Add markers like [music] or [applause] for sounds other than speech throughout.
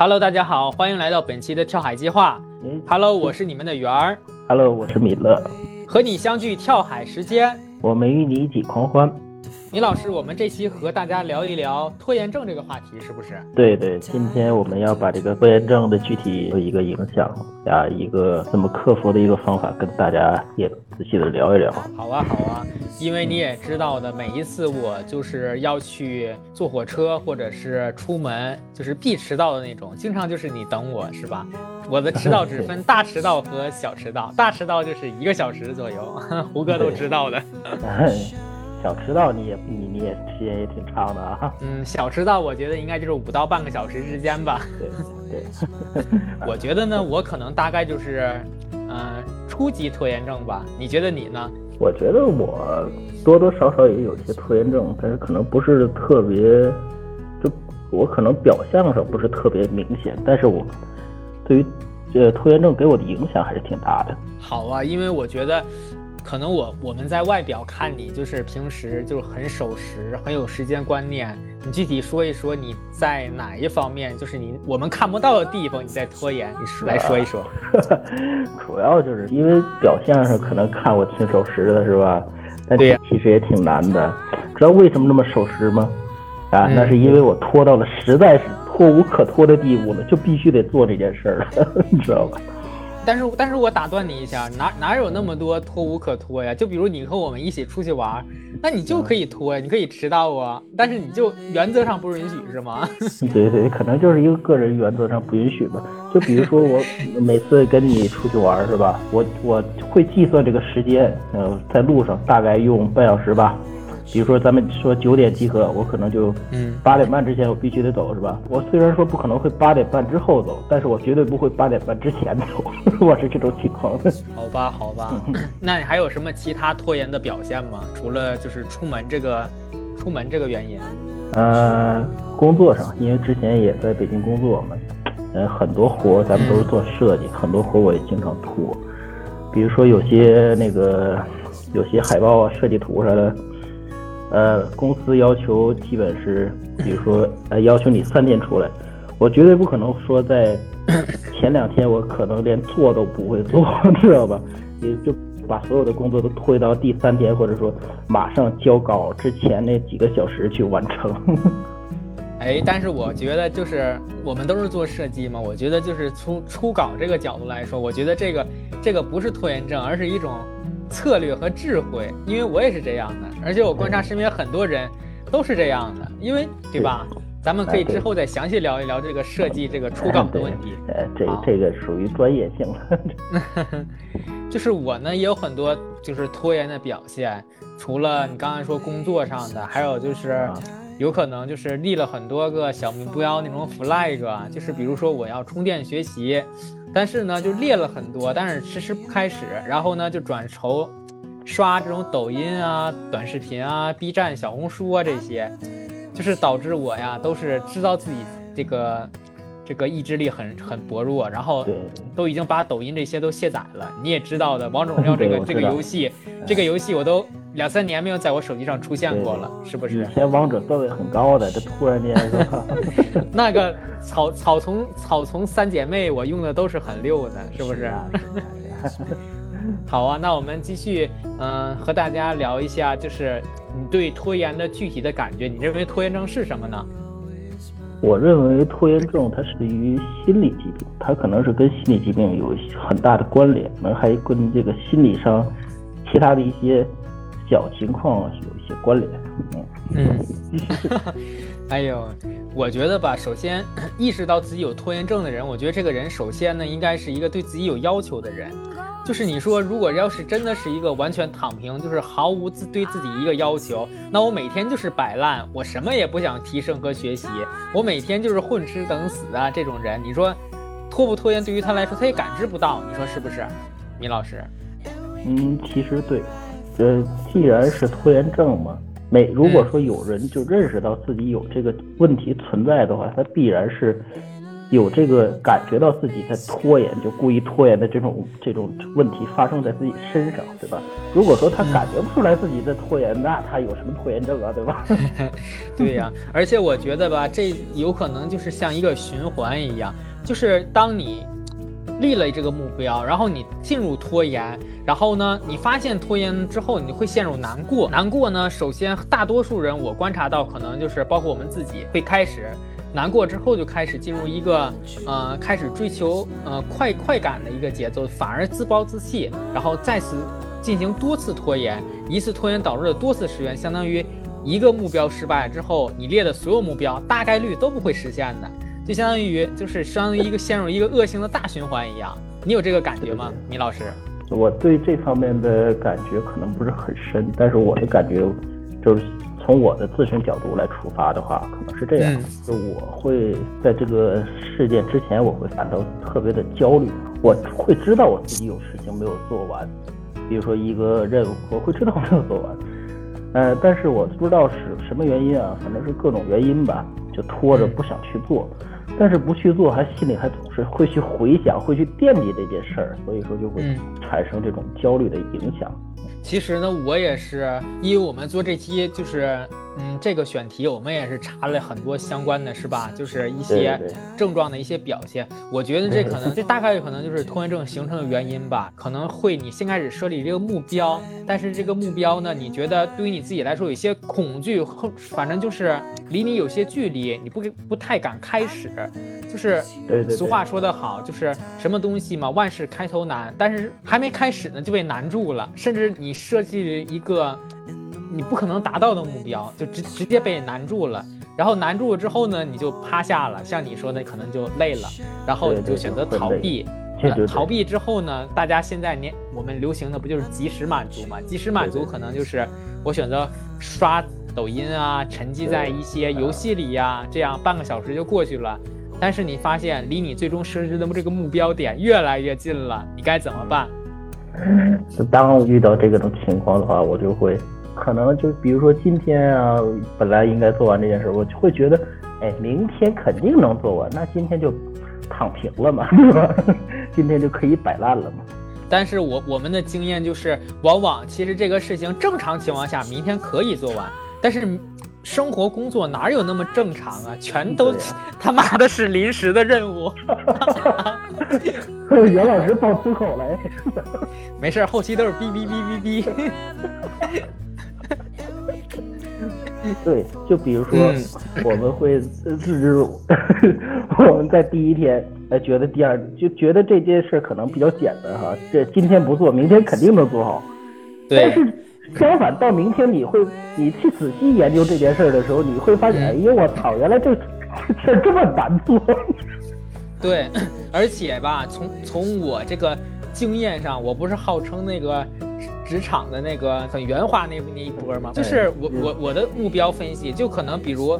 Hello，大家好，欢迎来到本期的跳海计划。Hello，我是你们的圆儿。Hello，我是米勒。和你相聚跳海时间，我们与你一起狂欢。米老师，我们这期和大家聊一聊拖延症这个话题，是不是？对对，今天我们要把这个拖延症的具体一个影响啊，一个怎么克服的一个方法，跟大家也仔细的聊一聊。好啊，好啊，因为你也知道的，每一次我就是要去坐火车或者是出门，就是必迟到的那种，经常就是你等我是吧？我的迟到只分大迟到和小迟到，大迟到就是一个小时左右，[laughs] 胡哥都知道的。[laughs] 小迟到你也你你也时间也挺长的啊。嗯，小迟到我觉得应该就是五到半个小时之间吧。对对。[laughs] 我觉得呢，我可能大概就是，嗯，初级拖延症吧。你觉得你呢？我觉得我多多少少也有些拖延症，但是可能不是特别，就我可能表象上不是特别明显，但是我对于这拖延症给我的影响还是挺大的。好啊，因为我觉得。可能我我们在外表看你就是平时就是很守时，很有时间观念。你具体说一说你在哪一方面，就是你我们看不到的地方，你在拖延，你说来说一说。[laughs] 主要就是因为表现上可能看我挺守时的，是吧？但其实也挺难的。知道为什么那么守时吗？啊，那是因为我拖到了实在是拖无可拖的地步了，就必须得做这件事儿了，[laughs] 你知道吧？但是，但是我打断你一下，哪哪有那么多拖无可拖呀？就比如你和我们一起出去玩，那你就可以拖呀，你可以迟到啊。但是你就原则上不允许是吗？[laughs] 对对，可能就是一个个人原则上不允许吧。就比如说我每次跟你出去玩是吧？我我会计算这个时间，呃，在路上大概用半小时吧。比如说咱们说九点集合，我可能就嗯八点半之前我必须得走是吧？我虽然说不可能会八点半之后走，但是我绝对不会八点半之前走，[laughs] 我是这种情况。好吧，好吧，那你还有什么其他拖延的表现吗？除了就是出门这个，出门这个原因？呃，工作上，因为之前也在北京工作嘛，呃，很多活咱们都是做设计，很多活我也经常拖。比如说有些那个有些海报啊、设计图啥的。呃，公司要求基本是，比如说，[coughs] 呃，要求你三天出来，我绝对不可能说在前两天我可能连做都不会做，[laughs] 知道吧？也就把所有的工作都推到第三天，或者说马上交稿之前那几个小时去完成。[laughs] 哎，但是我觉得就是我们都是做设计嘛，我觉得就是从初稿这个角度来说，我觉得这个这个不是拖延症，而是一种。策略和智慧，因为我也是这样的，而且我观察身边很多人都是这样的，因为对吧？咱们可以之后再详细聊一聊这个设计这个初稿的问题。呃，这这个属于专业性了。[laughs] 就是我呢也有很多就是拖延的表现，除了你刚才说工作上的，还有就是有可能就是立了很多个小目标那种 flag，就是比如说我要充电学习。但是呢，就列了很多，但是迟迟不开始。然后呢，就转愁刷这种抖音啊、短视频啊、B 站、小红书啊这些，就是导致我呀都是知道自己这个这个意志力很很薄弱，然后都已经把抖音这些都卸载了。你也知道的，王者荣耀这个这个游戏，这个游戏我都两三年没有在我手机上出现过了，是不是？以前王者段位很高的，这突然间 [laughs] 那个。草草丛草丛三姐妹，我用的都是很溜的，是不是？[laughs] 好啊，那我们继续，嗯，和大家聊一下，就是你对拖延的具体的感觉。你认为拖延症是什么呢？我认为拖延症它属于心理疾病，它可能是跟心理疾病有很大的关联，可能还跟这个心理上其他的一些小情况有一些关联。嗯，[laughs] 哎呦。我觉得吧，首先意识到自己有拖延症的人，我觉得这个人首先呢，应该是一个对自己有要求的人。就是你说，如果要是真的是一个完全躺平，就是毫无自对自己一个要求，那我每天就是摆烂，我什么也不想提升和学习，我每天就是混吃等死啊，这种人，你说拖不拖延对于他来说，他也感知不到，你说是不是，米老师？嗯，其实对，呃，既然是拖延症嘛。每如果说有人就认识到自己有这个问题存在的话，他必然是有这个感觉到自己在拖延，就故意拖延的这种这种问题发生在自己身上，对吧？[laughs] 如果说他感觉不出来自己在拖延，那他有什么拖延症啊，对吧？[laughs] 对呀，而且我觉得吧，这有可能就是像一个循环一样，就是当你立了这个目标，然后你进入拖延，然后呢，你发现拖延之后，你会陷入难过。难过呢，首先大多数人我观察到，可能就是包括我们自己会开始。难过之后就开始进入一个，呃，开始追求呃快快感的一个节奏，反而自暴自弃，然后再次进行多次拖延，一次拖延导致了多次失愿，相当于一个目标失败之后，你列的所有目标大概率都不会实现的，就相当于就是相当于一个陷入一个恶性的大循环一样。你有这个感觉吗，米老师？我对这方面的感觉可能不是很深，但是我的感觉就是。从我的自身角度来出发的话，可能是这样：就我会在这个事件之前，我会感到特别的焦虑。我会知道我自己有事情没有做完，比如说一个任务，我会知道没有做完。呃，但是我不知道是什么原因啊，反正是各种原因吧，就拖着不想去做。但是不去做，还心里还总是会去回想，会去惦记这件事儿，所以说就会产生这种焦虑的影响。其实呢，我也是，因为我们做这期就是，嗯，这个选题我们也是查了很多相关的，是吧？就是一些症状的一些表现。我觉得这可能，[laughs] 这大概率可能就是拖延症形成的原因吧。可能会你先开始设立这个目标，但是这个目标呢，你觉得对于你自己来说有些恐惧，后反正就是离你有些距离，你不不太敢开始。就是俗话说得好，就是什么东西嘛，万事开头难，但是还没开始呢就被难住了，甚至你设计一个你不可能达到的目标，就直直接被难住了。然后难住了之后呢，你就趴下了，像你说的，可能就累了，然后你就选择逃避。逃避之后呢，大家现在年我们流行的不就是及时满足嘛？及时满足可能就是我选择刷抖音啊，沉浸在一些游戏里呀，这样半个小时就过去了。但是你发现离你最终设置的这个目标点越来越近了，你该怎么办？[laughs] 当遇到这个种情况的话，我就会可能就比如说今天啊，本来应该做完这件事，我就会觉得，哎，明天肯定能做完，那今天就躺平了嘛，[laughs] 是吧？今天就可以摆烂了嘛。但是我我们的经验就是，往往其实这个事情正常情况下明天可以做完，但是。生活工作哪有那么正常啊？全都 [laughs] 他妈的是临时的任务。袁老师爆粗口了，[laughs] 没事，后期都是哔哔哔哔哔。对，就比如说，[laughs] 我们会自知，[laughs] 我们在第一天，哎，觉得第二就觉得这件事可能比较简单哈，这今天不做，明天肯定能做好。但是。相反，到明天你会，你去仔细研究这件事的时候，你会发现，哎呦我操，原来这这这么难做。[laughs] 对，而且吧，从从我这个经验上，我不是号称那个职场的那个很圆滑那那一波嘛？就是我我我的目标分析，就可能比如。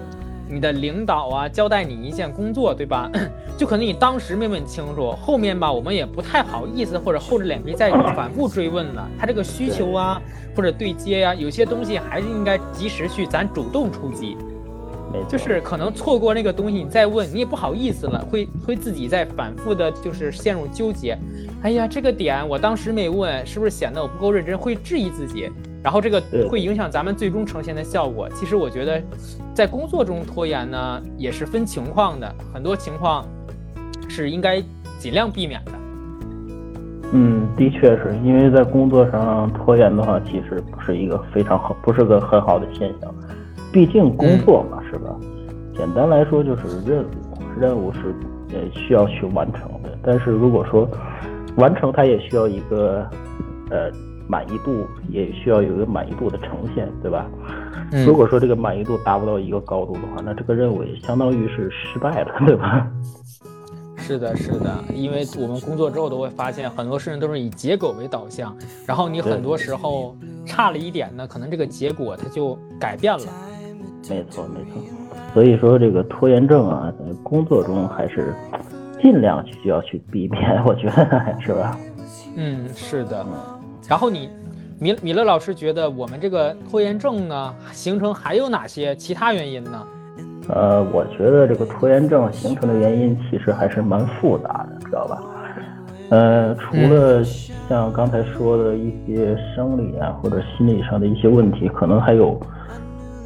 你的领导啊，交代你一件工作，对吧？[clears throat] 就可能你当时没问清楚，后面吧，我们也不太好意思或者厚着脸皮再反复追问了。他这个需求啊，或者对接呀，有些东西还是应该及时去，咱主动出击。就是可能错过那个东西，你再问，你也不好意思了，会会自己在反复的，就是陷入纠结。哎呀，这个点我当时没问，是不是显得我不够认真？会质疑自己。然后这个会影响咱们最终呈现的效果。其实我觉得，在工作中拖延呢，也是分情况的，很多情况是应该尽量避免的。嗯，的确是因为在工作上拖延的话，其实不是一个非常好，不是个很好的现象。毕竟工作嘛，是吧？简单来说就是任务，任务是呃需要去完成的。但是如果说完成它，也需要一个呃。满意度也需要有一个满意度的呈现，对吧？如果说这个满意度达不到一个高度的话，那这个任务也相当于是失败了，对吧？是的，是的，因为我们工作之后都会发现，很多事情都是以结果为导向，然后你很多时候差了一点呢，可能这个结果它就改变了。没错，没错。所以说这个拖延症啊，在工作中还是尽量需要去避免，我觉得是吧？嗯，是的。然后你，米米勒老师觉得我们这个拖延症呢，形成还有哪些其他原因呢？呃，我觉得这个拖延症形成的原因其实还是蛮复杂的，知道吧？呃，除了像刚才说的一些生理啊或者心理上的一些问题，可能还有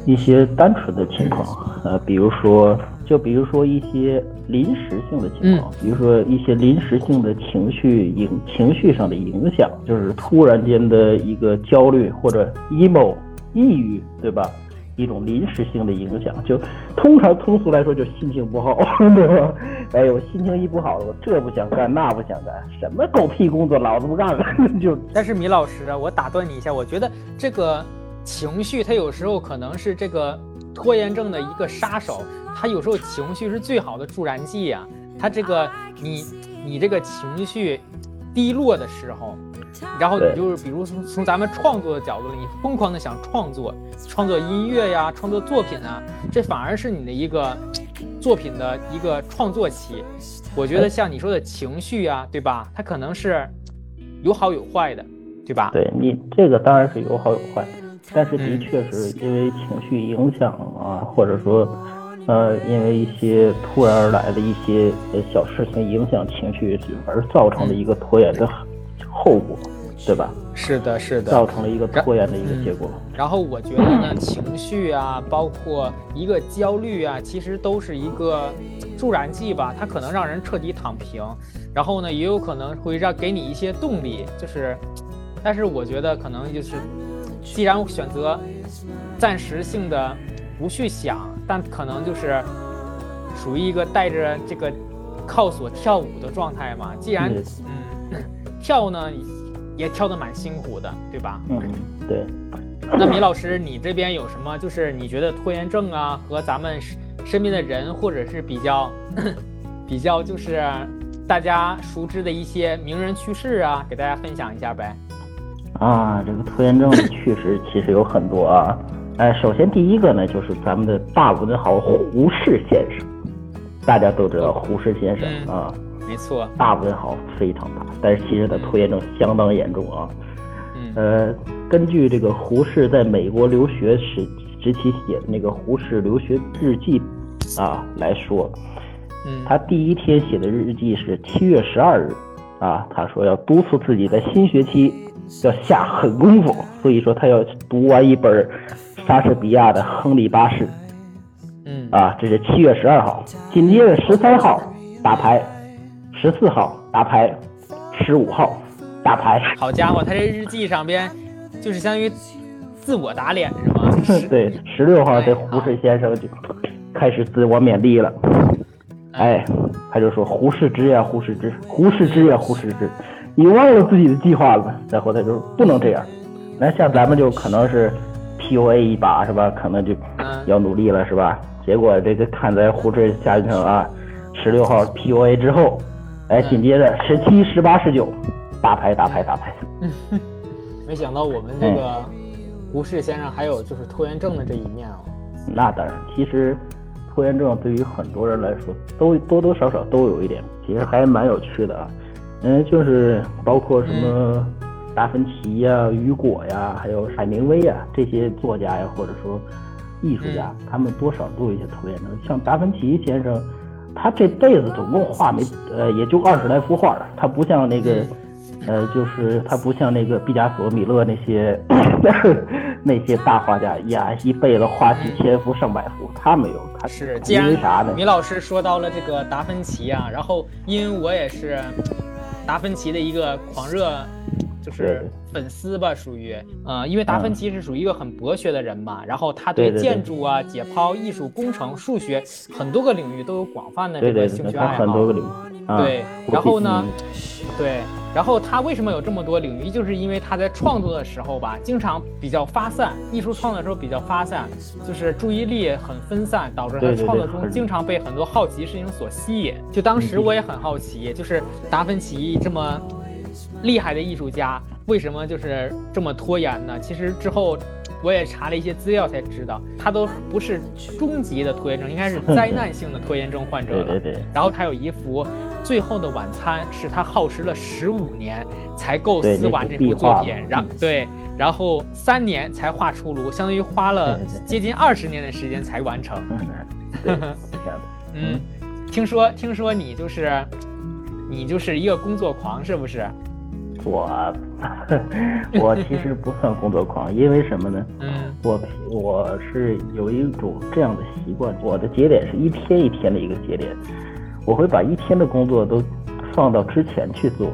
一些单纯的情况，呃，比如说，就比如说一些临时性的情况，比如说一些临时性的情绪影情绪上的影响，就是突然间的一个焦虑或者 emo 抑郁，对吧？一种临时性的影响，就通常通俗来说，就心情不好，[laughs] 对吧？哎，我心情一不好了，我这不想干，那不想干，什么狗屁工作，老子不干了。[laughs] 就但是米老师啊，我打断你一下，我觉得这个情绪，它有时候可能是这个拖延症的一个杀手，它有时候情绪是最好的助燃剂呀。它这个你你这个情绪低落的时候。然后你就是，比如从从咱们创作的角度，你疯狂的想创作，创作音乐呀，创作作品啊，这反而是你的一个作品的一个创作期。我觉得像你说的情绪啊，对吧？它可能是有好有坏的，对吧？对你这个当然是有好有坏，但是的确是因为情绪影响啊，或者说呃，因为一些突然而来的一些呃小事情影响情绪而造成的一个拖延的。后果，对吧？是的，是的，造成了一个拖延的一个结果。然后我觉得呢，情绪啊，包括一个焦虑啊，其实都是一个助燃剂吧。它可能让人彻底躺平，然后呢，也有可能会让给你一些动力。就是，但是我觉得可能就是，既然选择暂时性的不去想，但可能就是属于一个带着这个靠锁跳舞的状态嘛。既然，嗯。[laughs] 跳呢，也跳得蛮辛苦的，对吧？嗯，对。那米老师，你这边有什么？就是你觉得拖延症啊，和咱们身边的人，或者是比较比较，就是大家熟知的一些名人趣事啊，给大家分享一下呗。啊，这个拖延症的趣事其实有很多啊。哎，首先第一个呢，就是咱们的大文豪胡适先生，大家都知道胡适先生啊。没错，大文豪非常大，但是其实他拖延症相当严重啊。嗯，呃，根据这个胡适在美国留学时时期写的那个《胡适留学日记》啊来说，嗯，他第一天写的日记是七月十二日啊，他说要督促自己在新学期要下狠功夫，所以说他要读完一本莎士比亚的《亨利八世》。嗯，啊，这是七月十二号，紧接着十三号打牌。十四号打牌，十五号打牌。好家伙，他这日记上边就是相当于自我打脸是吗？[laughs] 对，十六号这胡适先生就开始自我勉励了。哎，他就说：“胡适之呀，胡适之，胡适之呀，胡适之，你忘了自己的计划了。”然后他就不能这样。那像咱们就可能是 PUA 一把是吧？可能就要努力了是吧？结果这个看在胡适先生啊，十六号 PUA 之后。哎，紧接着十七、十八、十九，打牌、打牌、打牌。[laughs] 没想到我们这个胡适先生还有就是拖延症的这一面哦。那当然，其实拖延症对于很多人来说，都多多少少都有一点，其实还蛮有趣的啊。嗯，就是包括什么达芬奇呀、雨果呀，还有海明威呀这些作家呀，或者说艺术家，他们多少都有一些拖延症。像达芬奇先生。他这辈子总共画没呃也就二十来幅画了，他不像那个，呃，就是他不像那个毕加索、米勒那些 [laughs] 那些大画家呀，一辈子画几千幅、上百幅，他没有。他是因为啥呢米老师说到了这个达芬奇啊，然后因为我也是达芬奇的一个狂热。就是粉丝吧，属于呃，因为达芬奇是属于一个很博学的人嘛，然后他对建筑啊、解剖、艺术、工程、数学很多个领域都有广泛的这个兴趣爱好。很多个领域。对，然后呢，对，然后他为什么有这么多领域？就是因为他在创作的时候吧，经常比较发散，艺术创作的时候比较发散，就是注意力很分散，导致他创作中经常被很多好奇事情所吸引。就当时我也很好奇，就是达芬奇这么。厉害的艺术家为什么就是这么拖延呢？其实之后我也查了一些资料才知道，他都不是终极的拖延症，应该是灾难性的拖延症患者了。[laughs] 对对对。然后他有一幅《最后的晚餐》，是他耗时了十五年才构思完这幅作品，然对，然后三年才画出炉，相当于花了接近二十年的时间才完成。[laughs] [laughs] 嗯，听说听说你就是你就是一个工作狂，是不是？我 [laughs] 我其实不算工作狂，因为什么呢？嗯，我我是有一种这样的习惯，我的节点是一天一天的一个节点，我会把一天的工作都放到之前去做。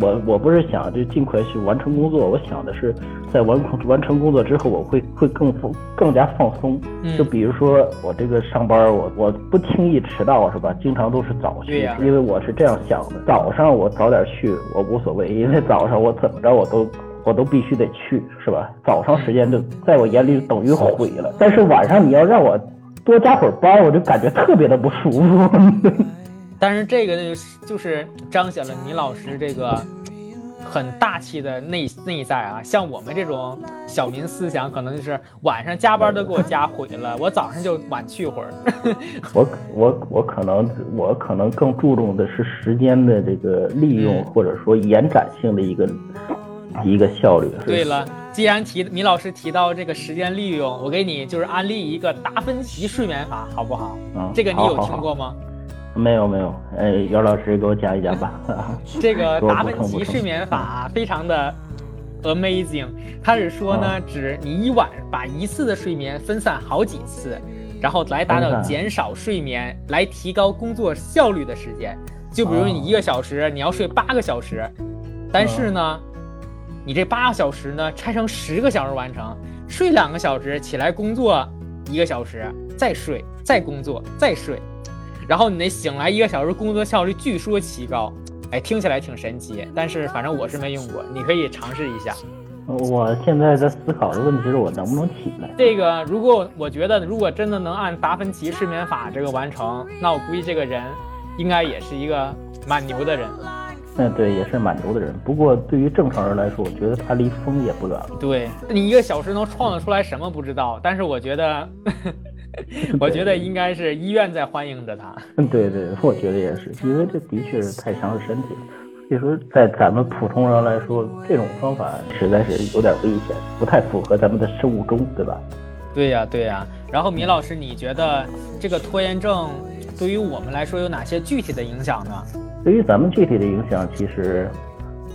我我不是想就尽快去完成工作，我想的是在完完成工作之后，我会会更放更加放松。就比如说我这个上班，我我不轻易迟到是吧？经常都是早去，因为我是这样想的。早上我早点去我无所谓，因为早上我怎么着我都我都必须得去是吧？早上时间就在我眼里等于毁了。但是晚上你要让我多加会儿班，我就感觉特别的不舒服。[laughs] 但是这个呢，就是彰显了倪老师这个很大气的内内在啊。像我们这种小民思想，可能就是晚上加班都给我加毁了，我早上就晚去会儿。[laughs] 我我我可能我可能更注重的是时间的这个利用，或者说延展性的一个一个效率。对了，既然提米老师提到这个时间利用，我给你就是安利一个达芬奇睡眠法，好不好？嗯，这个你有听过吗？没有没有，哎，姚老师给我讲一讲吧。[laughs] 这个 [laughs] 达芬奇睡眠法非常的 amazing，他是说呢，指你一晚把一次的睡眠分散好几次，然后来达到减少睡眠，来提高工作效率的时间。就比如你一个小时你要睡八个小时，但是呢，你这八个小时呢拆成十个小时完成，睡两个小时，起来工作一个小时，再睡，再工作，再睡。然后你那醒来一个小时，工作效率据说奇高，哎，听起来挺神奇。但是反正我是没用过，你可以尝试一下。我现在在思考的问题是我能不能起来。这个如果我觉得，如果真的能按达芬奇睡眠法这个完成，那我估计这个人应该也是一个蛮牛的人。嗯，对，也是蛮牛的人。不过对于正常人来说，我觉得他离疯也不远了。对你一个小时能创造出来什么不知道，但是我觉得。[laughs] 我觉得应该是医院在欢迎着他。嗯，对对，我觉得也是，因为这的确是太伤身体了。所以说，在咱们普通人来说，这种方法实在是有点危险，不太符合咱们的生物钟，对吧？对呀，对呀。然后，米老师，你觉得这个拖延症对于我们来说有哪些具体的影响呢？对于咱们具体的影响，其实。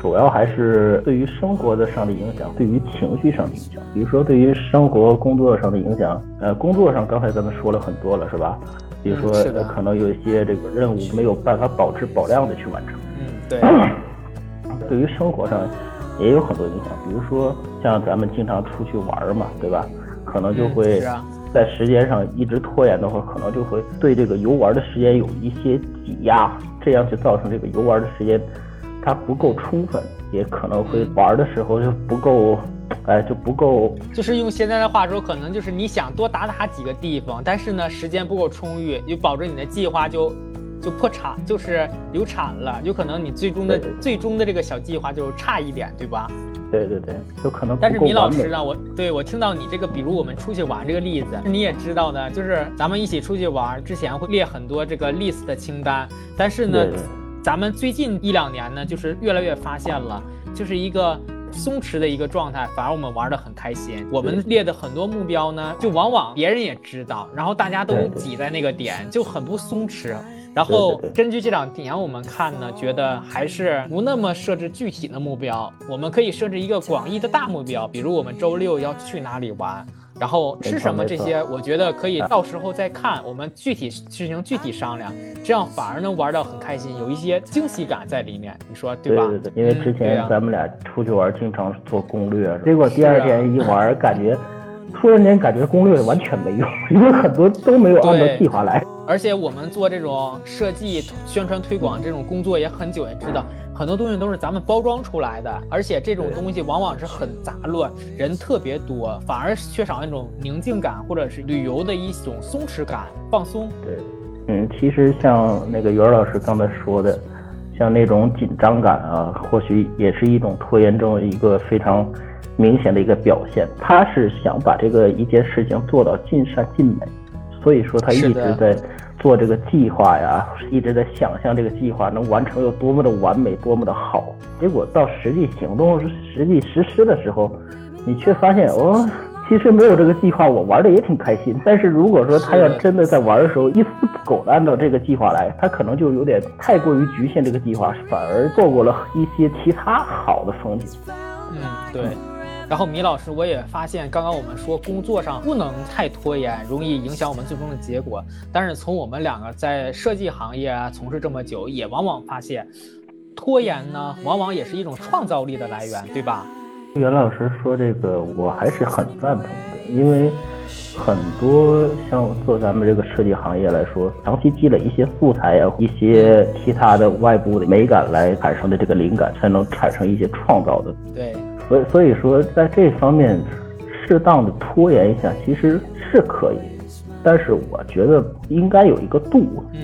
主要还是对于生活的上的影响，对于情绪上的影响。比如说，对于生活工作上的影响，呃，工作上刚才咱们说了很多了，是吧？比如说，可能有一些这个任务没有办法保质保量的去完成。嗯，对。[coughs] 对于生活上也有很多影响，比如说像咱们经常出去玩嘛，对吧？可能就会在时间上一直拖延的话，可能就会对这个游玩的时间有一些挤压，这样就造成这个游玩的时间。它不够充分，也可能会玩的时候就不够，哎，就不够。就是用现在的话说，可能就是你想多打打几个地方，但是呢，时间不够充裕，就保证你的计划就就破产，就是流产了。有可能你最终的最终的这个小计划就差一点，对吧？对对对，有可能。但是米老师呢，我对我听到你这个，比如我们出去玩这个例子，你也知道的，就是咱们一起出去玩之前会列很多这个 list 的清单，但是呢。咱们最近一两年呢，就是越来越发现了，就是一个松弛的一个状态，反而我们玩的很开心。我们列的很多目标呢，就往往别人也知道，然后大家都挤在那个点，就很不松弛。然后根据这两点我们看呢，觉得还是不那么设置具体的目标，我们可以设置一个广义的大目标，比如我们周六要去哪里玩。然后吃什么这些，我觉得可以到时候再看，我们具体事情具体商量，这样反而能玩到很开心，有一些惊喜感在里面，你说对吧？对对对，因为之前咱们俩出去玩，经常做攻略，结果第二天一玩，感觉突然间感觉攻略完全没用，因为很多都没有按照计划来。而且我们做这种设计、宣传、推广这种工作也很久，也知道。很多东西都是咱们包装出来的，而且这种东西往往是很杂乱，人特别多，反而缺少那种宁静感，或者是旅游的一种松弛感、放松。对，嗯，其实像那个袁老师刚才说的，像那种紧张感啊，或许也是一种拖延症一个非常明显的一个表现。他是想把这个一件事情做到尽善尽美，所以说他一直在做这个计划呀，一直在想象这个计划能完成有多么的完美，多么的好。结果到实际行动、实际实施的时候，你却发现哦。其实没有这个计划，我玩的也挺开心。但是如果说他要真的在玩的时候一丝不苟的按照这个计划来，他可能就有点太过于局限这个计划，反而错过了一些其他好的风景。嗯，对。然后米老师，我也发现，刚刚我们说工作上不能太拖延，容易影响我们最终的结果。但是从我们两个在设计行业啊从事这么久，也往往发现，拖延呢，往往也是一种创造力的来源，对吧？袁老师说这个，我还是很赞同的，因为很多像做咱们这个设计行业来说，长期积累一些素材啊，一些其他的外部的美感来产生的这个灵感，才能产生一些创造的。对，所以所以说在这方面，适当的拖延一下其实是可以，但是我觉得应该有一个度。嗯。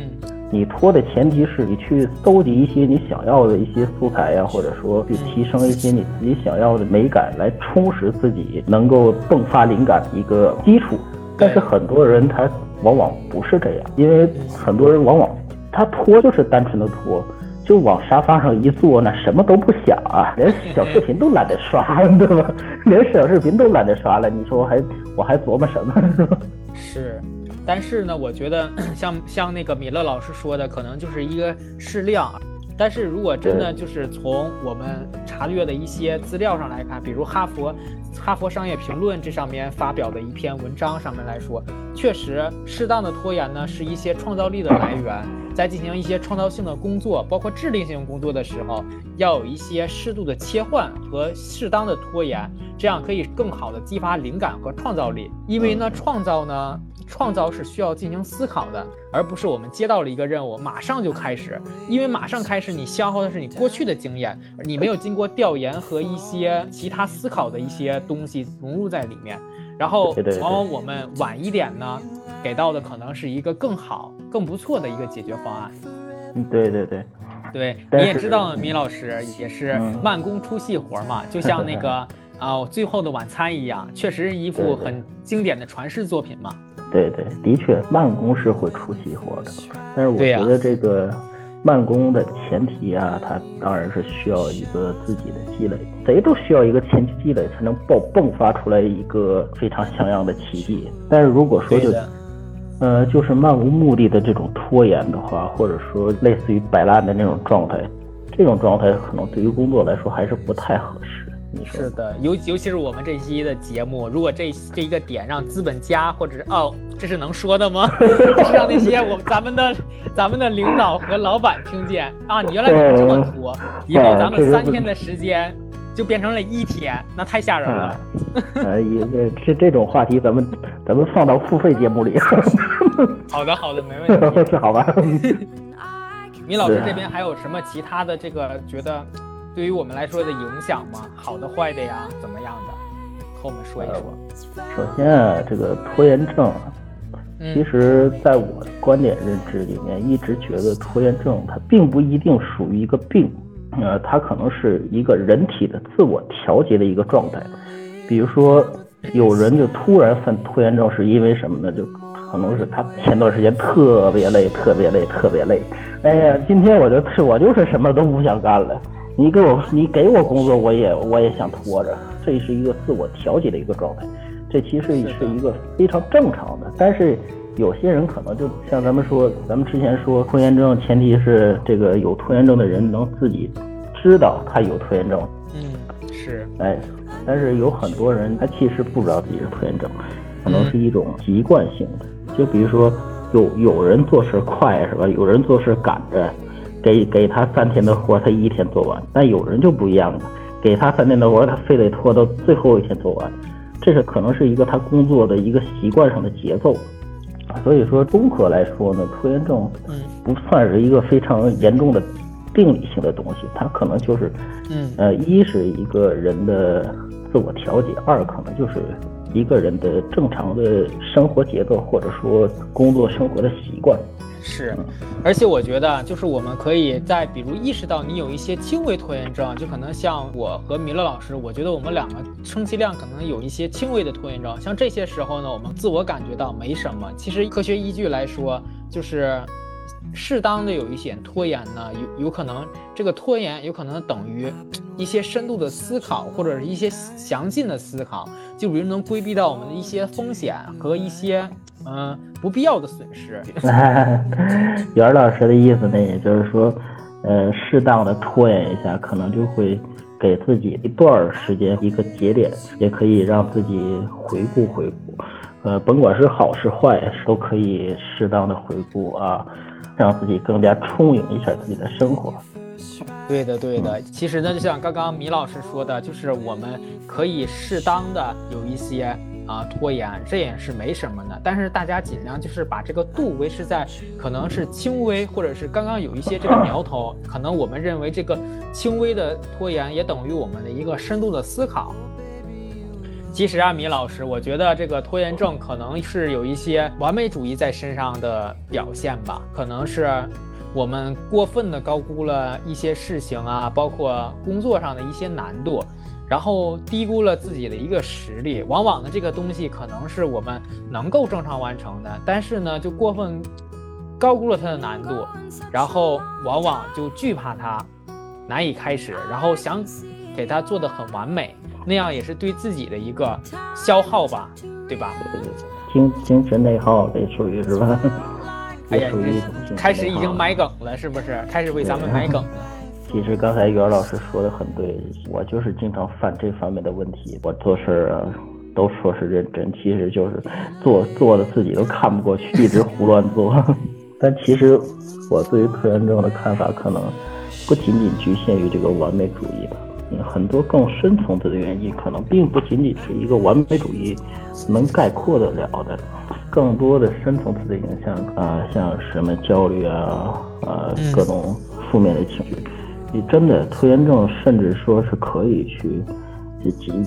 你拖的前提是你去搜集一些你想要的一些素材呀，或者说去提升一些你自己想要的美感，来充实自己能够迸发灵感的一个基础。但是很多人他往往不是这样，因为很多人往往他拖就是单纯的拖，就往沙发上一坐，那什么都不想啊，连小视频都懒得刷，[laughs] 对吧？连小视频都懒得刷了，你说我还我还琢磨什么，[laughs] 是吧？是。但是呢，我觉得 [clears throat] 像像那个米勒老师说的，可能就是一个适量。但是如果真的就是从我们查阅的一些资料上来看，比如哈佛哈佛商业评论这上面发表的一篇文章上面来说，确实适当的拖延呢是一些创造力的来源。在进行一些创造性的工作，包括制定性工作的时候，要有一些适度的切换和适当的拖延，这样可以更好的激发灵感和创造力。因为呢，创造呢。创造是需要进行思考的，而不是我们接到了一个任务马上就开始。因为马上开始，你消耗的是你过去的经验，你没有经过调研和一些其他思考的一些东西融入在里面。然后往往我们晚一点呢，给到的可能是一个更好、更不错的一个解决方案。嗯，对对对，对，你也知道，米老师也是慢工出细活嘛，就像那个 [laughs] 啊《最后的晚餐》一样，确实是一部很经典的传世作品嘛。对对，的确慢工是会出细活的，但是我觉得这个慢工的前提啊，它当然是需要一个自己的积累，谁都需要一个前期积累才能爆迸发出来一个非常像样的奇迹。但是如果说就，呃，就是漫无目的的这种拖延的话，或者说类似于摆烂的那种状态，这种状态可能对于工作来说还是不太合适。是的，尤尤其是我们这期的节目，如果这这一个点让资本家或者是哦，这是能说的吗？[laughs] 让那些我咱们的咱们的领导和老板听见啊，你原来怎么这么拖，以后咱们三天的时间就变成了一天，那太吓人了。呃，也这这种话题，咱们咱们放到付费节目里。[laughs] 好的，好的，没问题，是 [laughs] 好吧？米老师这边还有什么其他的这个觉得？对于我们来说的影响吗？好的、坏的呀，怎么样的？和我们说一说。首先啊，这个拖延症，其实在我的观点认知里面，一直觉得拖延症它并不一定属于一个病，呃，它可能是一个人体的自我调节的一个状态。比如说，有人就突然犯拖延症，是因为什么呢？就可能是他前段时间特别累，特别累，特别累。哎呀，今天我就我就是什么都不想干了。你给我，你给我工作，我也我也想拖着，这是一个自我调节的一个状态，这其实是一个非常正常的。但是有些人可能就像咱们说，咱们之前说拖延症，前提是这个有拖延症的人能自己知道他有拖延症。嗯，是。哎，但是有很多人他其实不知道自己是拖延症，可能是一种习惯性的。就比如说有有人做事快是吧？有人做事赶着。给给他三天的活，他一天做完。但有人就不一样了，给他三天的活，他非得拖到最后一天做完。这是可能是一个他工作的一个习惯上的节奏。所以说，综合来说呢，拖延症不算是一个非常严重的病理性的东西，它可能就是，呃，一是一个人的自我调节，二可能就是一个人的正常的生活节奏，或者说工作生活的习惯。是，而且我觉得，就是我们可以在比如意识到你有一些轻微拖延症，就可能像我和米勒老师，我觉得我们两个充其量可能有一些轻微的拖延症。像这些时候呢，我们自我感觉到没什么。其实科学依据来说，就是适当的有一些拖延呢，有有可能这个拖延有可能等于一些深度的思考，或者是一些详尽的思考，就比如能规避到我们的一些风险和一些。嗯，不必要的损失。[laughs] 袁老师的意思呢，也就是说，呃，适当的拖延一下，可能就会给自己一段时间一个节点，也可以让自己回顾回顾。呃，甭管是好是坏，都可以适当的回顾啊，让自己更加充盈一下自己的生活。对的，对的。其实呢，就像刚刚米老师说的，就是我们可以适当的有一些。啊，拖延这也是没什么的，但是大家尽量就是把这个度维持在可能是轻微，或者是刚刚有一些这个苗头，可能我们认为这个轻微的拖延也等于我们的一个深度的思考。其实啊，米老师，我觉得这个拖延症可能是有一些完美主义在身上的表现吧，可能是我们过分的高估了一些事情啊，包括工作上的一些难度。然后低估了自己的一个实力，往往呢这个东西可能是我们能够正常完成的，但是呢就过分高估了它的难度，然后往往就惧怕它，难以开始，然后想给它做的很完美，那样也是对自己的一个消耗吧，对吧？精精神内耗这属于是吧？哎呀，开始已经埋梗了，是不是？开始为咱们埋梗了。[laughs] 其实刚才袁老师说的很对，我就是经常犯这方面的问题。我做事儿啊，都说是认真，其实就是做做的自己都看不过去，一直胡乱做。[laughs] 但其实我对于拖延症的看法，可能不仅仅局限于这个完美主义吧。很多更深层次的原因，可能并不仅仅是一个完美主义能概括得了的，更多的深层次的影响啊，像什么焦虑啊，啊，各种负面的情绪。你真的拖延症，甚至说是可以去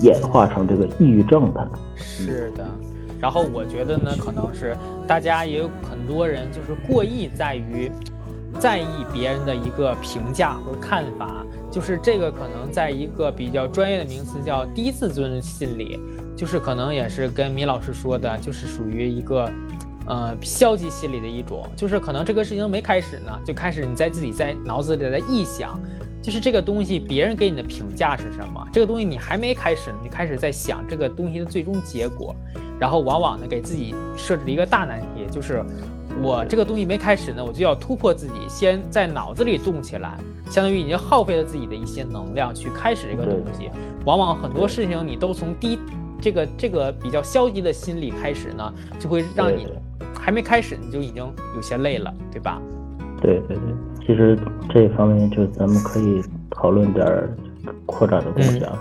演化成这个抑郁症的。是的，然后我觉得呢，可能是大家也有很多人就是过意在于在意别人的一个评价和看法，就是这个可能在一个比较专业的名词叫低自尊心理，就是可能也是跟米老师说的，就是属于一个。呃，消极心理的一种，就是可能这个事情没开始呢，就开始你在自己在脑子里在臆想，就是这个东西别人给你的评价是什么？这个东西你还没开始呢，你开始在想这个东西的最终结果，然后往往呢给自己设置了一个大难题，就是我这个东西没开始呢，我就要突破自己，先在脑子里动起来，相当于已经耗费了自己的一些能量去开始这个东西，往往很多事情你都从低这个这个比较消极的心理开始呢，就会让你。还没开始你就已经有些累了，对吧？对对对，其实这方面就咱们可以讨论点扩展的东西啊。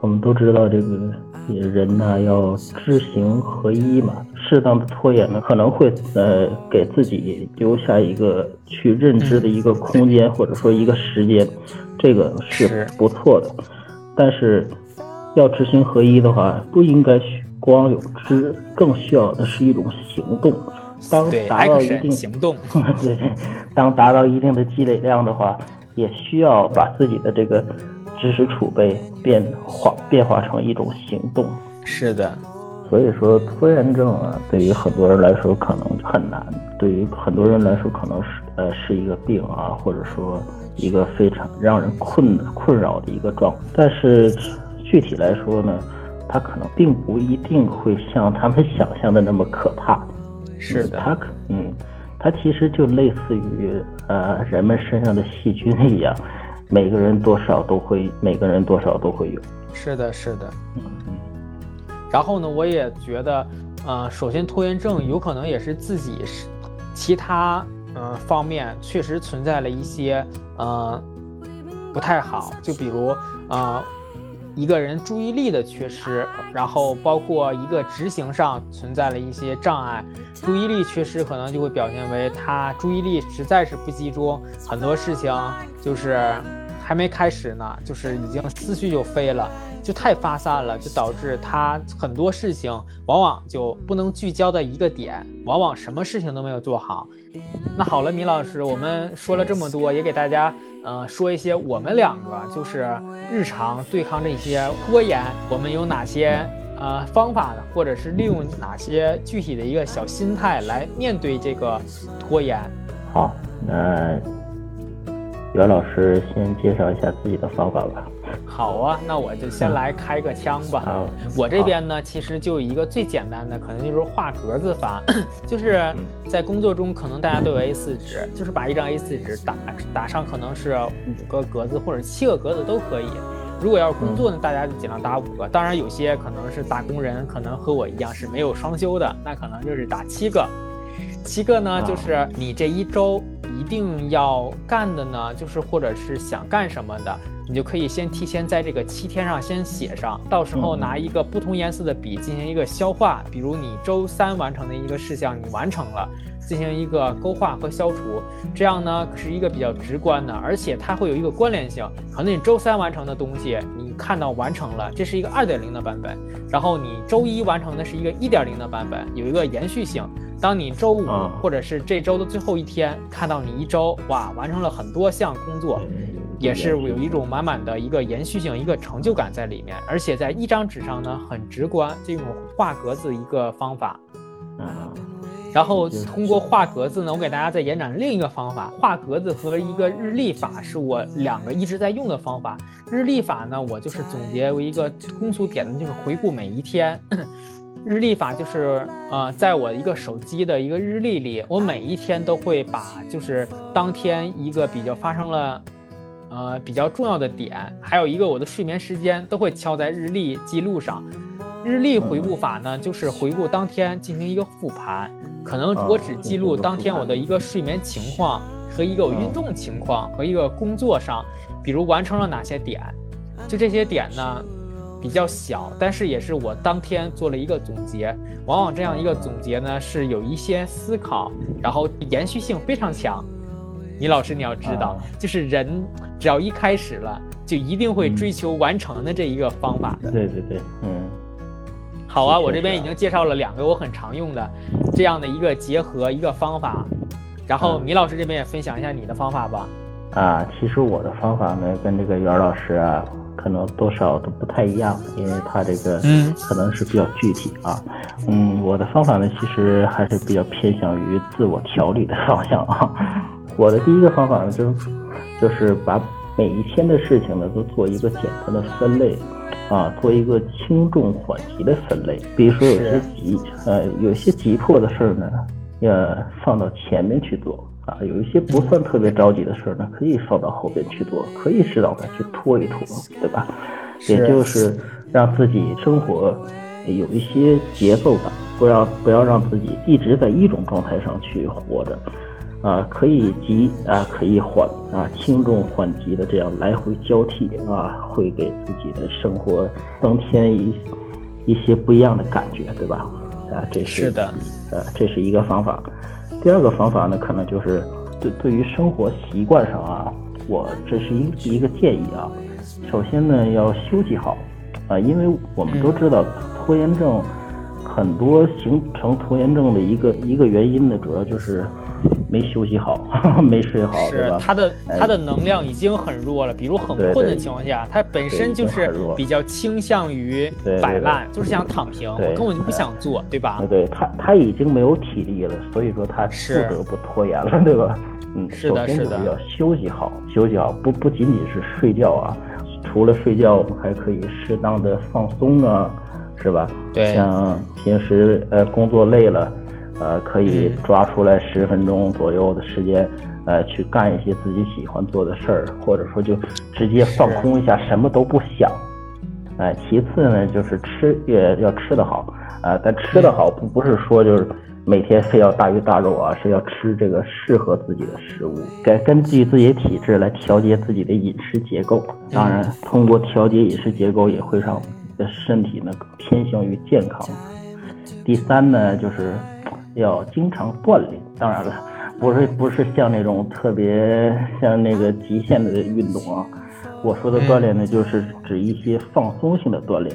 我们都知道这个人呢要知行合一嘛，适当的拖延呢可能会呃给自己留下一个去认知的一个空间或者说一个时间，这个是不错的。但是要知行合一的话，不应该去。光有知，更需要的是一种行动。当达到一定行动，[laughs] 对，当达到一定的积累量的话，也需要把自己的这个知识储备变化变化成一种行动。是的，所以说拖延症啊，对于很多人来说可能很难，对于很多人来说可能是呃是一个病啊，或者说一个非常让人困困扰的一个状。但是具体来说呢？它可能并不一定会像他们想象的那么可怕，是的，它可嗯，它其实就类似于呃人们身上的细菌一样，每个人多少都会，每个人多少都会有。是的，是的，嗯嗯。然后呢，我也觉得，呃，首先拖延症有可能也是自己是其他呃方面确实存在了一些呃不太好，就比如啊。一个人注意力的缺失，然后包括一个执行上存在了一些障碍，注意力缺失可能就会表现为他注意力实在是不集中，很多事情就是还没开始呢，就是已经思绪就飞了，就太发散了，就导致他很多事情往往就不能聚焦在一个点，往往什么事情都没有做好。那好了，米老师，我们说了这么多，也给大家呃说一些我们两个就是日常对抗这些拖延，我们有哪些呃方法呢？或者是利用哪些具体的一个小心态来面对这个拖延？好，那袁老师先介绍一下自己的方法吧。好啊，那我就先来开个枪吧。好，我这边呢，其实就一个最简单的，可能就是画格子法，[coughs] 就是在工作中，可能大家都有 A4 纸，就是把一张 A4 纸打打上，可能是五个格子或者七个格子都可以。如果要是工作呢，大家就尽量打五个。当然，有些可能是打工人，可能和我一样是没有双休的，那可能就是打七个。七个呢，就是你这一周一定要干的呢，就是或者是想干什么的。你就可以先提前在这个七天上先写上，到时候拿一个不同颜色的笔进行一个消化。比如你周三完成的一个事项，你完成了，进行一个勾画和消除，这样呢是一个比较直观的，而且它会有一个关联性。可能你周三完成的东西，你看到完成了，这是一个二点零的版本，然后你周一完成的是一个一点零的版本，有一个延续性。当你周五或者是这周的最后一天看到你一周哇完成了很多项工作。也是有一种满满的一个延续性、一个成就感在里面，而且在一张纸上呢很直观，这种画格子一个方法。啊，然后通过画格子呢，我给大家再延展另一个方法，画格子和一个日历法是我两个一直在用的方法。日历法呢，我就是总结为一个通俗点的，就是回顾每一天。日历法就是呃，在我一个手机的一个日历里，我每一天都会把就是当天一个比较发生了。呃，比较重要的点，还有一个我的睡眠时间都会敲在日历记录上。日历回顾法呢，就是回顾当天进行一个复盘，可能我只记录当天我的一个睡眠情况和一个运动情况和一个工作上，比如完成了哪些点，就这些点呢比较小，但是也是我当天做了一个总结。往往这样一个总结呢是有一些思考，然后延续性非常强。倪老师，你要知道，就是人只要一开始了，就一定会追求完成的这一个方法的。对对对，嗯。好啊，我这边已经介绍了两个我很常用的这样的一个结合一个方法，然后米老师这边也分享一下你的方法吧。啊，其实我的方法呢，跟这个袁老师啊，可能多少都不太一样，因为他这个嗯，可能是比较具体啊。嗯，我的方法呢，其实还是比较偏向于自我调理的方向啊。我的第一个方法呢，就是就是把每一天的事情呢都做一个简单的分类，啊，做一个轻重缓急的分类。比如说有些急，呃，有些急迫的事儿呢，要放到前面去做啊；有一些不算特别着急的事儿呢，可以放到后边去做，可以适当的去拖一拖，对吧？也就是让自己生活有一些节奏感，不要不要让自己一直在一种状态上去活着。啊，可以急啊，可以缓啊，轻重缓急的这样来回交替啊，会给自己的生活增添一一些不一样的感觉，对吧？啊，这是是的，呃，这是一个方法。第二个方法呢，可能就是对对于生活习惯上啊，我这是一一个建议啊。首先呢，要休息好啊，因为我们都知道拖延症很多形成拖延症的一个一个原因呢，主要就是。没休息好，[laughs] 没睡好，是他的他的能量已经很弱了。比如很困的情况下，他本身就是比较倾向于摆烂，就是想躺平，我根本就不想做，对吧？对他他已经没有体力了，所以说他不得不拖延了，[laughs] 对吧？嗯，是的，是的，要休息好，休息好不不仅仅是睡觉啊，除了睡觉，我们还可以适当的放松啊，是吧？对，像平时呃工作累了。呃，可以抓出来十分钟左右的时间，呃，去干一些自己喜欢做的事儿，或者说就直接放空一下，什么都不想。哎，其次呢，就是吃也要吃得好，啊，但吃得好不不是说就是每天非要大鱼大肉啊，是要吃这个适合自己的食物，该根据自己的体质来调节自己的饮食结构。当然，通过调节饮食结构，也会让的身体呢偏向于健康。第三呢，就是。要经常锻炼，当然了，[laughs] 不是不是像那种特别像那个极限的运动啊，我说的锻炼呢，就是指一些放松性的锻炼，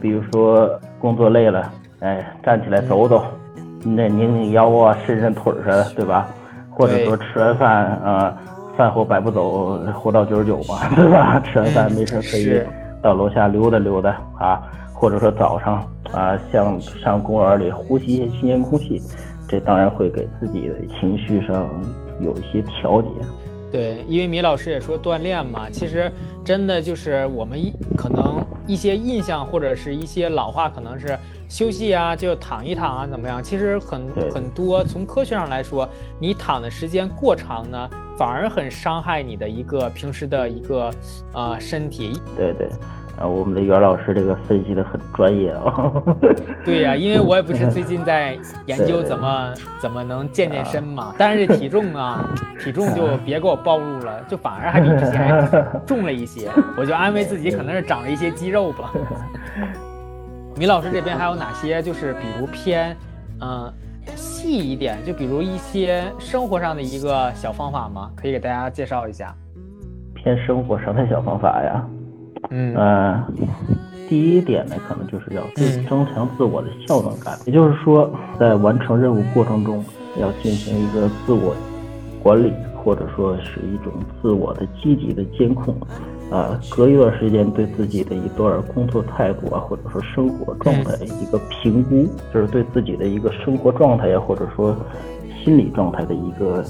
比如说工作累了，哎，站起来走走，那拧拧腰啊，伸伸腿啥的，对吧？或者说吃完饭啊，饭后百步走，活到九十九嘛，[laughs] 对吧？吃完饭没事可以到楼下溜达溜达啊，或者说早上啊，像上公园里呼吸一些新鲜空气，这当然会给自己的情绪上有一些调节。对，因为米老师也说锻炼嘛，其实真的就是我们一可能一些印象或者是一些老话，可能是休息啊，就躺一躺啊，怎么样？其实很很多从科学上来说，你躺的时间过长呢，反而很伤害你的一个平时的一个呃身体。对对。啊，我们的袁老师这个分析的很专业啊。[laughs] 对呀，[laughs] 因为我也不是最近在研究怎么怎么能健健身嘛，但是体重啊，体重就别给我暴露了，就反而还比之前 [laughs] 重了一些，我就安慰自己可能是长了一些肌肉吧。米老师这边还有哪些就是比如偏嗯细一点，就比如一些生活上的一个小方法吗？可以给大家介绍一下。偏生活上的小方法呀。嗯第一点呢，可能就是要增强自我的效能感，也就是说，在完成任务过程中，要进行一个自我管理，或者说是一种自我的积极的监控。啊，隔一段时间对自己的一段工作态度啊，或者说生活状态一个评估，就是对自己的一个生活状态呀，或者说心理状态的一个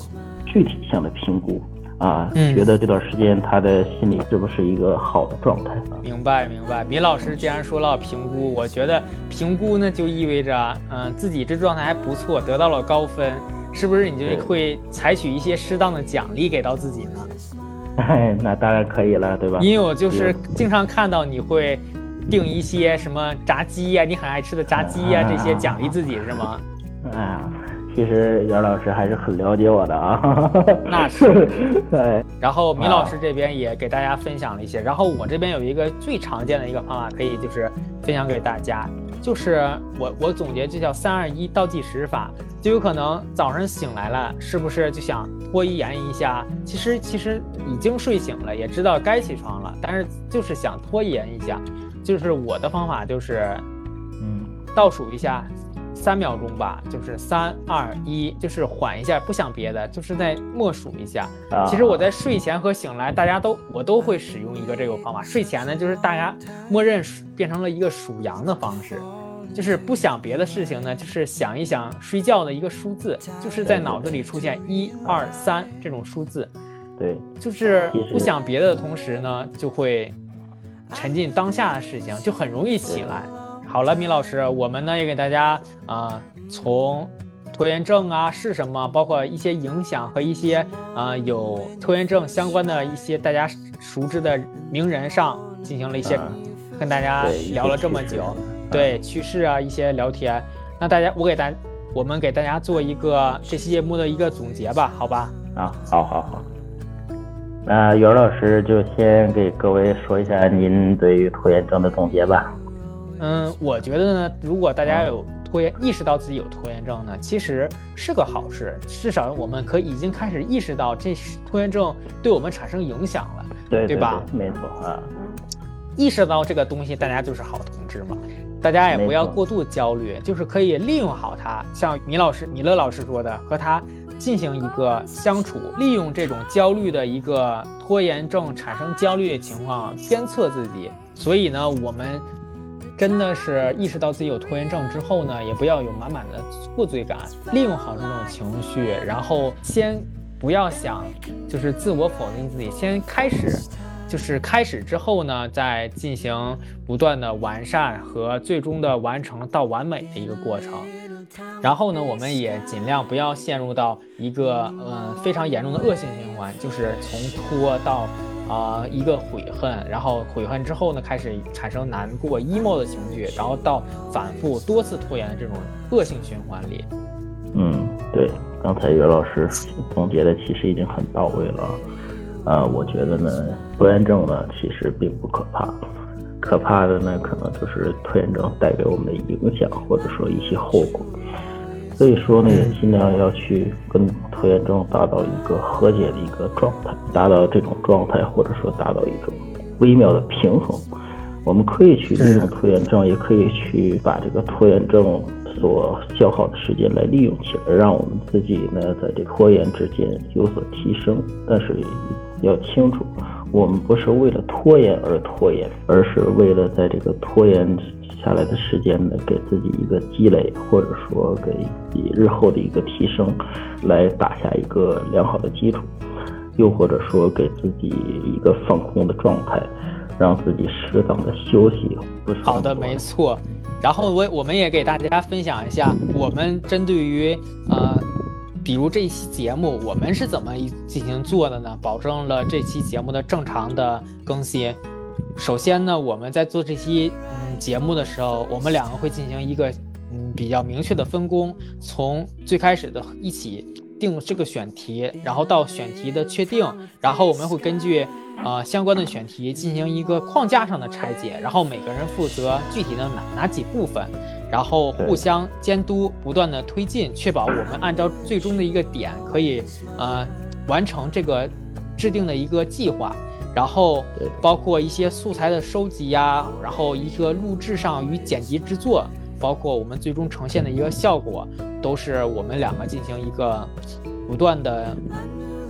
具体性的评估。啊，觉得这段时间他的心理是不是一个好的状态？明白明白。米老师既然说了评估，我觉得评估呢就意味着，嗯，自己这状态还不错，得到了高分，是不是你就会采取一些适当的奖励给到自己呢？哎，[laughs] 那当然可以了，对吧？因为我就是经常看到你会订一些什么炸鸡呀，你很爱吃的炸鸡呀，[laughs] 这些奖励自己是吗？啊。其实袁老师还是很了解我的啊，[laughs] 那是。[laughs] 对。然后米老师这边也给大家分享了一些，然后我这边有一个最常见的一个方法，可以就是分享给大家，就是我我总结就叫三二一倒计时法，就有可能早上醒来了，是不是就想拖延一下？其实其实已经睡醒了，也知道该起床了，但是就是想拖延一下，就是我的方法就是，嗯，倒数一下。三秒钟吧，就是三二一，就是缓一下，不想别的，就是在默数一下。其实我在睡前和醒来，大家都我都会使用一个这个方法。睡前呢，就是大家默认变成了一个数羊的方式，就是不想别的事情呢，就是想一想睡觉的一个数字，就是在脑子里出现一二三这种数字。对，就是不想别的同时呢，就会沉浸当下的事情，就很容易起来。好了，米老师，我们呢也给大家啊，从拖延症啊是什么，包括一些影响和一些啊有拖延症相关的一些大家熟知的名人上进行了一些跟大家聊了这么久，对趋势啊一些聊天。那大家，我给大我们给大家做一个这期节目的一个总结吧，好吧？啊，好好好。那袁老师就先给各位说一下您对于拖延症的总结吧。嗯，我觉得呢，如果大家有拖延，意识到自己有拖延症呢，其实是个好事，至少我们可以已经开始意识到这拖延症对我们产生影响了，对对吧？没错啊，意识到这个东西，大家就是好同志嘛，大家也不要过度焦虑，就是可以利用好它，像米老师、米勒老师说的，和他进行一个相处，利用这种焦虑的一个拖延症产生焦虑的情况鞭策自己，所以呢，我们。真的是意识到自己有拖延症之后呢，也不要有满满的负罪感，利用好这种情绪，然后先不要想，就是自我否定自己，先开始，就是开始之后呢，再进行不断的完善和最终的完成到完美的一个过程。然后呢，我们也尽量不要陷入到一个嗯非常严重的恶性循环，就是从拖到。啊，一个悔恨，然后悔恨之后呢，开始产生难过、emo 的情绪，然后到反复多次拖延的这种恶性循环里。嗯，对，刚才袁老师总结的其实已经很到位了。啊，我觉得呢，拖延症呢其实并不可怕，可怕的呢可能就是拖延症带给我们的影响，或者说一些后果。所以说呢，也尽量要去跟拖延症达到一个和解的一个状态，达到这种状态，或者说达到一种微妙的平衡。我们可以去利用拖延症，也可以去把这个拖延症所消耗的时间来利用起来，让我们自己呢在这拖延之间有所提升。但是要清楚，我们不是为了拖延而拖延，而是为了在这个拖延下来的时间呢，给自己一个积累，或者说给自己日后的一个提升，来打下一个良好的基础，又或者说给自己一个放空的状态。让自己适当的休息。好的，没错。然后我我们也给大家分享一下，我们针对于呃，比如这一期节目，我们是怎么进行做的呢？保证了这期节目的正常的更新。首先呢，我们在做这期嗯节目的时候，我们两个会进行一个嗯比较明确的分工，从最开始的一起定这个选题，然后到选题的确定，然后我们会根据。呃，相关的选题进行一个框架上的拆解，然后每个人负责具体的哪哪几部分，然后互相监督，不断的推进，确保我们按照最终的一个点可以呃完成这个制定的一个计划，然后包括一些素材的收集呀，然后一个录制上与剪辑制作，包括我们最终呈现的一个效果，都是我们两个进行一个不断的。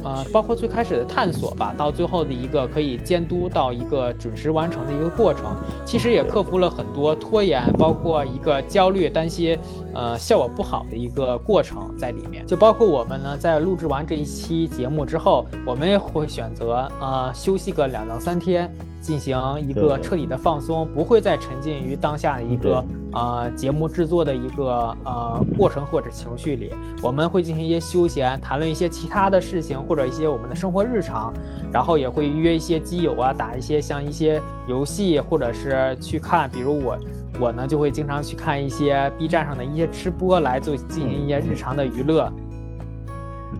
呃，包括最开始的探索吧，到最后的一个可以监督到一个准时完成的一个过程，其实也克服了很多拖延，包括一个焦虑、担心，呃，效果不好的一个过程在里面。就包括我们呢，在录制完这一期节目之后，我们也会选择呃休息个两到三天。进行一个彻底的放松，不会再沉浸于当下的一个呃节目制作的一个呃过程或者情绪里。我们会进行一些休闲，谈论一些其他的事情或者一些我们的生活日常，然后也会约一些基友啊，打一些像一些游戏，或者是去看，比如我我呢就会经常去看一些 B 站上的一些吃播来做进行一些日常的娱乐。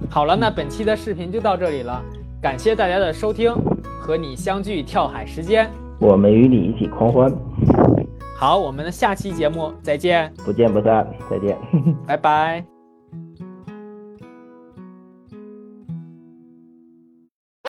好了，那本期的视频就到这里了，感谢大家的收听。和你相聚跳海时间，我们与你一起狂欢。好，我们的下期节目再见，不见不散，再见，[laughs] 拜拜。